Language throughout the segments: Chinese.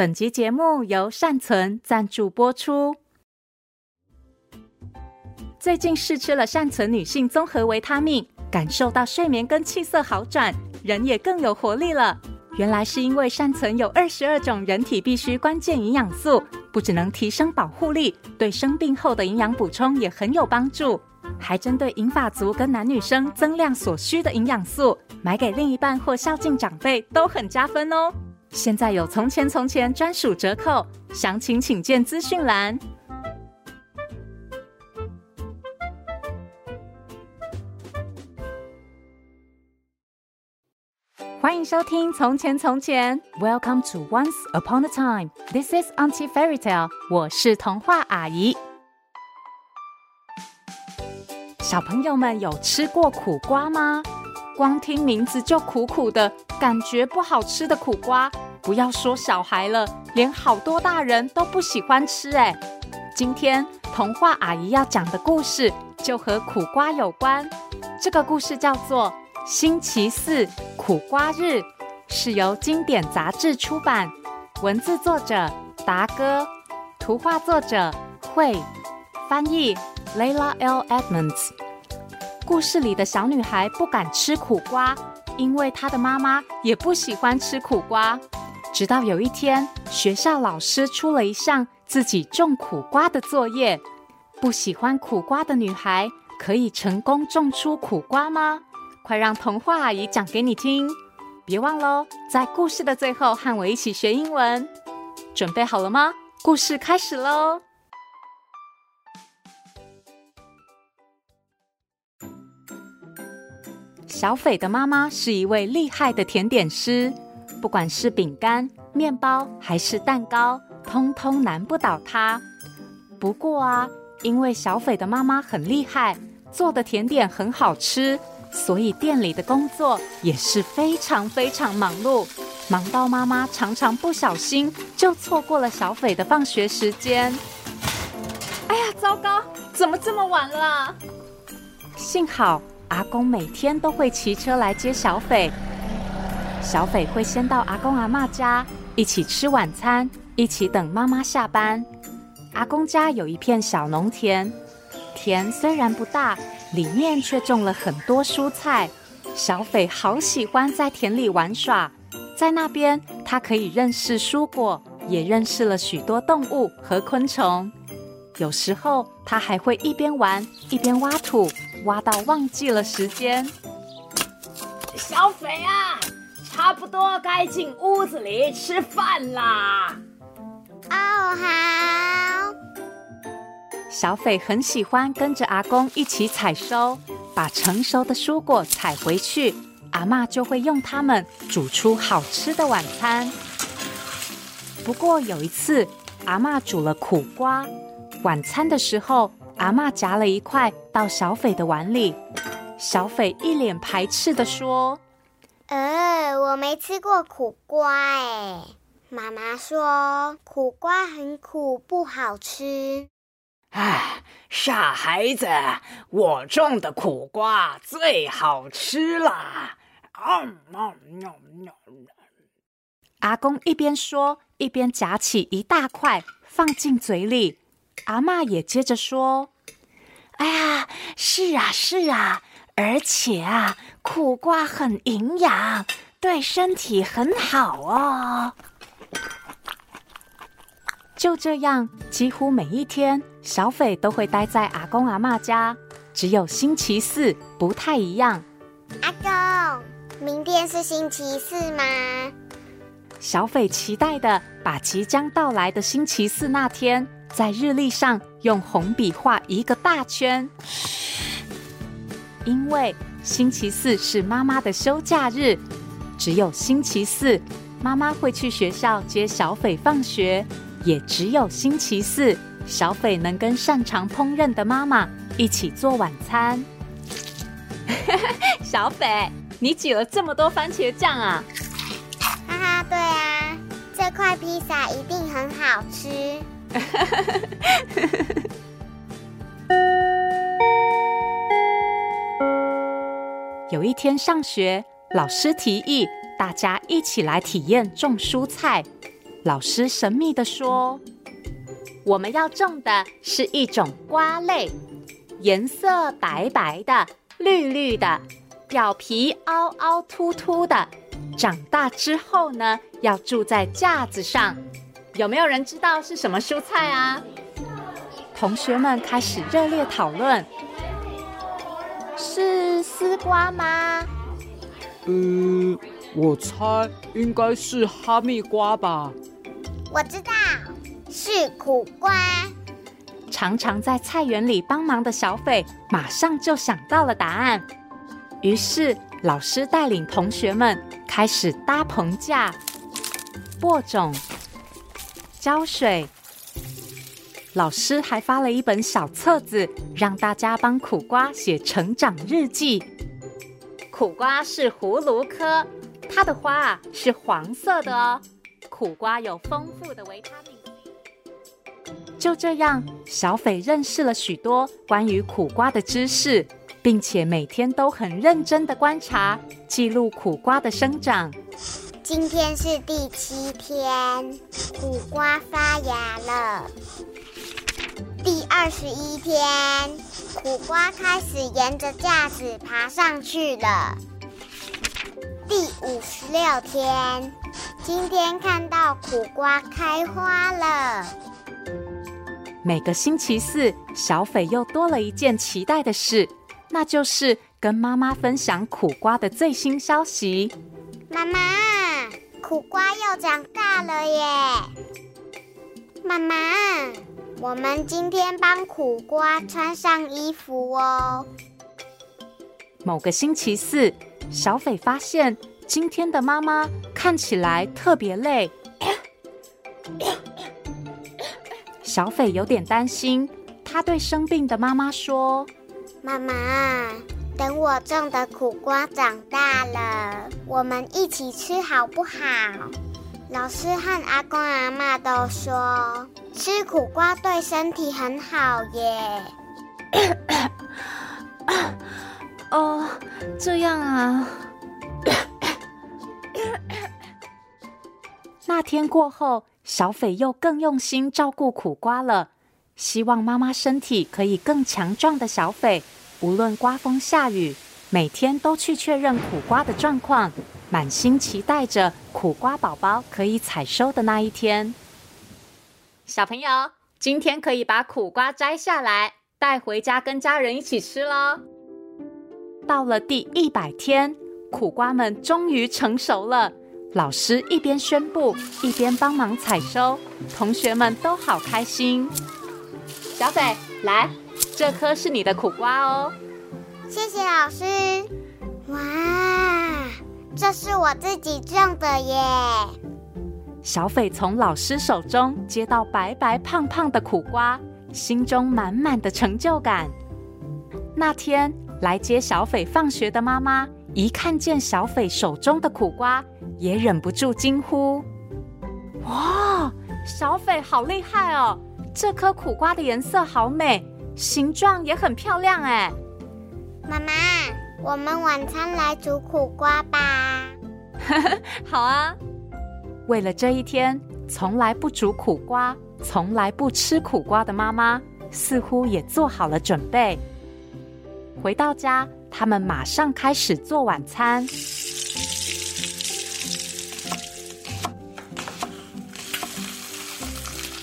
本集节目由善存赞助播出。最近试吃了善存女性综合维他命，感受到睡眠跟气色好转，人也更有活力了。原来是因为善存有二十二种人体必需关键营养素，不只能提升保护力，对生病后的营养补充也很有帮助，还针对银发族跟男女生增量所需的营养素，买给另一半或孝敬长辈都很加分哦。现在有从前从前专属折扣，详情请见资讯栏。欢迎收听《从前从前》，Welcome to Once Upon a Time。This is Auntie Fairy Tale。我是童话阿姨。小朋友们有吃过苦瓜吗？光听名字就苦苦的，感觉不好吃的苦瓜，不要说小孩了，连好多大人都不喜欢吃。哎，今天童话阿姨要讲的故事就和苦瓜有关。这个故事叫做《星期四苦瓜日》，是由经典杂志出版，文字作者达哥，图画作者惠，翻译 Layla L. Edmonds。故事里的小女孩不敢吃苦瓜，因为她的妈妈也不喜欢吃苦瓜。直到有一天，学校老师出了一项自己种苦瓜的作业。不喜欢苦瓜的女孩可以成功种出苦瓜吗？快让童话阿姨讲给你听！别忘喽，在故事的最后和我一起学英文。准备好了吗？故事开始喽！小斐的妈妈是一位厉害的甜点师，不管是饼干、面包还是蛋糕，通通难不倒她。不过啊，因为小斐的妈妈很厉害，做的甜点很好吃，所以店里的工作也是非常非常忙碌，忙到妈妈常常不小心就错过了小斐的放学时间。哎呀，糟糕，怎么这么晚了？幸好。阿公每天都会骑车来接小斐，小斐会先到阿公阿嬷家一起吃晚餐，一起等妈妈下班。阿公家有一片小农田，田虽然不大，里面却种了很多蔬菜。小斐好喜欢在田里玩耍，在那边他可以认识蔬果，也认识了许多动物和昆虫。有时候他还会一边玩一边挖土。挖到忘记了时间，小斐啊，差不多该进屋子里吃饭啦。哦，好。小斐很喜欢跟着阿公一起采收，把成熟的蔬果采回去，阿嬷就会用它们煮出好吃的晚餐。不过有一次，阿嬷煮了苦瓜，晚餐的时候。阿嬷夹了一块到小斐的碗里，小斐一脸排斥的说：“呃，我没吃过苦瓜，哎，妈妈说苦瓜很苦，不好吃。”哎，傻孩子，我种的苦瓜最好吃啦！嗯嗯嗯嗯。阿公一边说，一边夹起一大块放进嘴里。阿妈也接着说：“哎呀，是啊，是啊，而且啊，苦瓜很营养，对身体很好哦。”就这样，几乎每一天，小斐都会待在阿公阿妈家，只有星期四不太一样。阿公，明天是星期四吗？小斐期待的把即将到来的星期四那天。在日历上用红笔画一个大圈，因为星期四是妈妈的休假日，只有星期四妈妈会去学校接小斐放学，也只有星期四小斐能跟擅长烹饪的妈妈一起做晚餐。小斐，你挤了这么多番茄酱啊！哈哈，对啊，这块披萨一定很好吃。有一天上学，老师提议大家一起来体验种蔬菜。老师神秘地说：“我们要种的是一种瓜类，颜色白白的、绿绿的，表皮凹凹凸凸的。长大之后呢，要住在架子上。有没有人知道是什么蔬菜啊？”同学们开始热烈讨论：“是丝瓜吗？”“呃，我猜应该是哈密瓜吧。”我知道是苦瓜。常常在菜园里帮忙的小斐马上就想到了答案。于是老师带领同学们开始搭棚架、播种、浇水。老师还发了一本小册子，让大家帮苦瓜写成长日记。苦瓜是葫芦科，它的花啊是黄色的哦。苦瓜有丰富的维他命。就这样，小斐认识了许多关于苦瓜的知识，并且每天都很认真的观察、记录苦瓜的生长。今天是第七天，苦瓜发芽了。第二十一天，苦瓜开始沿着架子爬上去了。第五十六天。今天看到苦瓜开花了。每个星期四，小斐又多了一件期待的事，那就是跟妈妈分享苦瓜的最新消息。妈妈，苦瓜又长大了耶！妈妈，我们今天帮苦瓜穿上衣服哦。某个星期四，小斐发现。今天的妈妈看起来特别累，小斐有点担心。他对生病的妈妈说：“妈妈，等我种的苦瓜长大了，我们一起吃好不好？”老师和阿公阿妈都说吃苦瓜对身体很好耶。哦，这样啊。那天过后，小斐又更用心照顾苦瓜了。希望妈妈身体可以更强壮的小斐，无论刮风下雨，每天都去确认苦瓜的状况，满心期待着苦瓜宝宝可以采收的那一天。小朋友，今天可以把苦瓜摘下来，带回家跟家人一起吃喽。到了第一百天，苦瓜们终于成熟了。老师一边宣布，一边帮忙采收，同学们都好开心。小斐，来，这颗是你的苦瓜哦。谢谢老师。哇，这是我自己种的耶！小斐从老师手中接到白白胖胖的苦瓜，心中满满的成就感。那天来接小斐放学的妈妈，一看见小斐手中的苦瓜，也忍不住惊呼：“哇，小斐好厉害哦！这颗苦瓜的颜色好美，形状也很漂亮哎。”妈妈，我们晚餐来煮苦瓜吧。好啊。为了这一天，从来不煮苦瓜、从来不吃苦瓜的妈妈，似乎也做好了准备。回到家，他们马上开始做晚餐。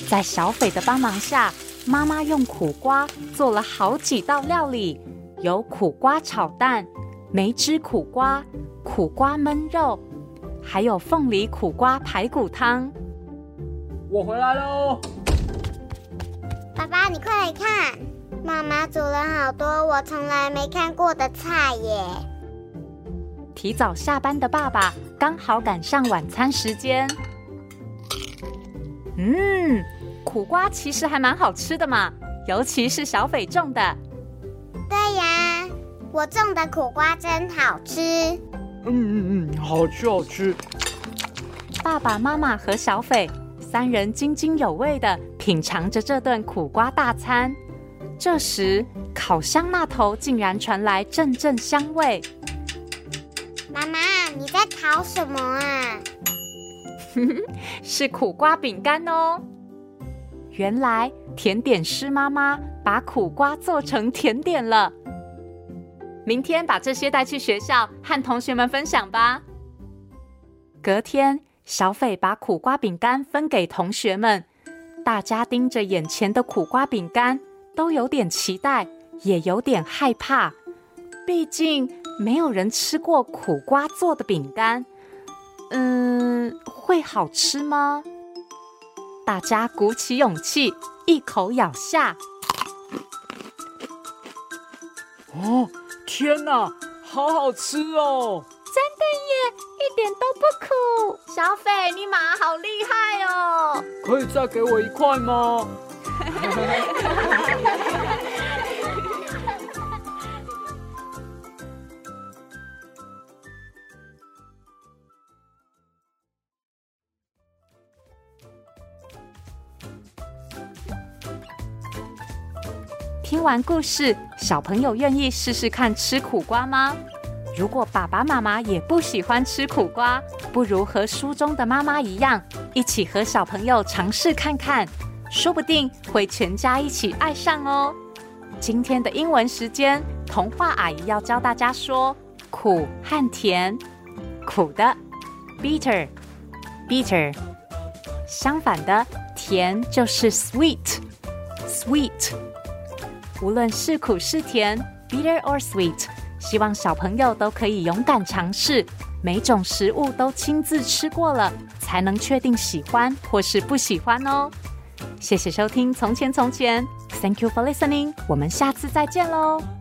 在小斐的帮忙下，妈妈用苦瓜做了好几道料理，有苦瓜炒蛋、梅汁苦瓜、苦瓜焖肉，还有凤梨苦瓜排骨汤。我回来喽！爸爸，你快来看，妈妈煮了好多我从来没看过的菜耶！提早下班的爸爸刚好赶上晚餐时间。嗯。苦瓜其实还蛮好吃的嘛，尤其是小斐种的。对呀，我种的苦瓜真好吃。嗯嗯嗯，好吃好吃。爸爸妈妈和小斐三人津津有味的品尝着这顿苦瓜大餐。这时，烤箱那头竟然传来阵阵香味。妈妈，你在烤什么啊？是苦瓜饼干哦。原来甜点师妈妈把苦瓜做成甜点了。明天把这些带去学校和同学们分享吧。隔天，小斐把苦瓜饼干分给同学们，大家盯着眼前的苦瓜饼干，都有点期待，也有点害怕。毕竟没有人吃过苦瓜做的饼干，嗯，会好吃吗？大家鼓起勇气，一口咬下。哦，天哪，好好吃哦！真的耶，一点都不苦。小斐，你马好厉害哦！可以再给我一块吗？完故事，小朋友愿意试试看吃苦瓜吗？如果爸爸妈妈也不喜欢吃苦瓜，不如和书中的妈妈一样，一起和小朋友尝试看看，说不定会全家一起爱上哦。今天的英文时间，童话阿姨要教大家说苦和甜。苦的，bitter，bitter。Bitter, 相反的，甜就是 sweet，sweet。无论是苦是甜，bitter or sweet。希望小朋友都可以勇敢尝试，每种食物都亲自吃过了，才能确定喜欢或是不喜欢哦。谢谢收听《从前从前》，Thank you for listening，我们下次再见喽。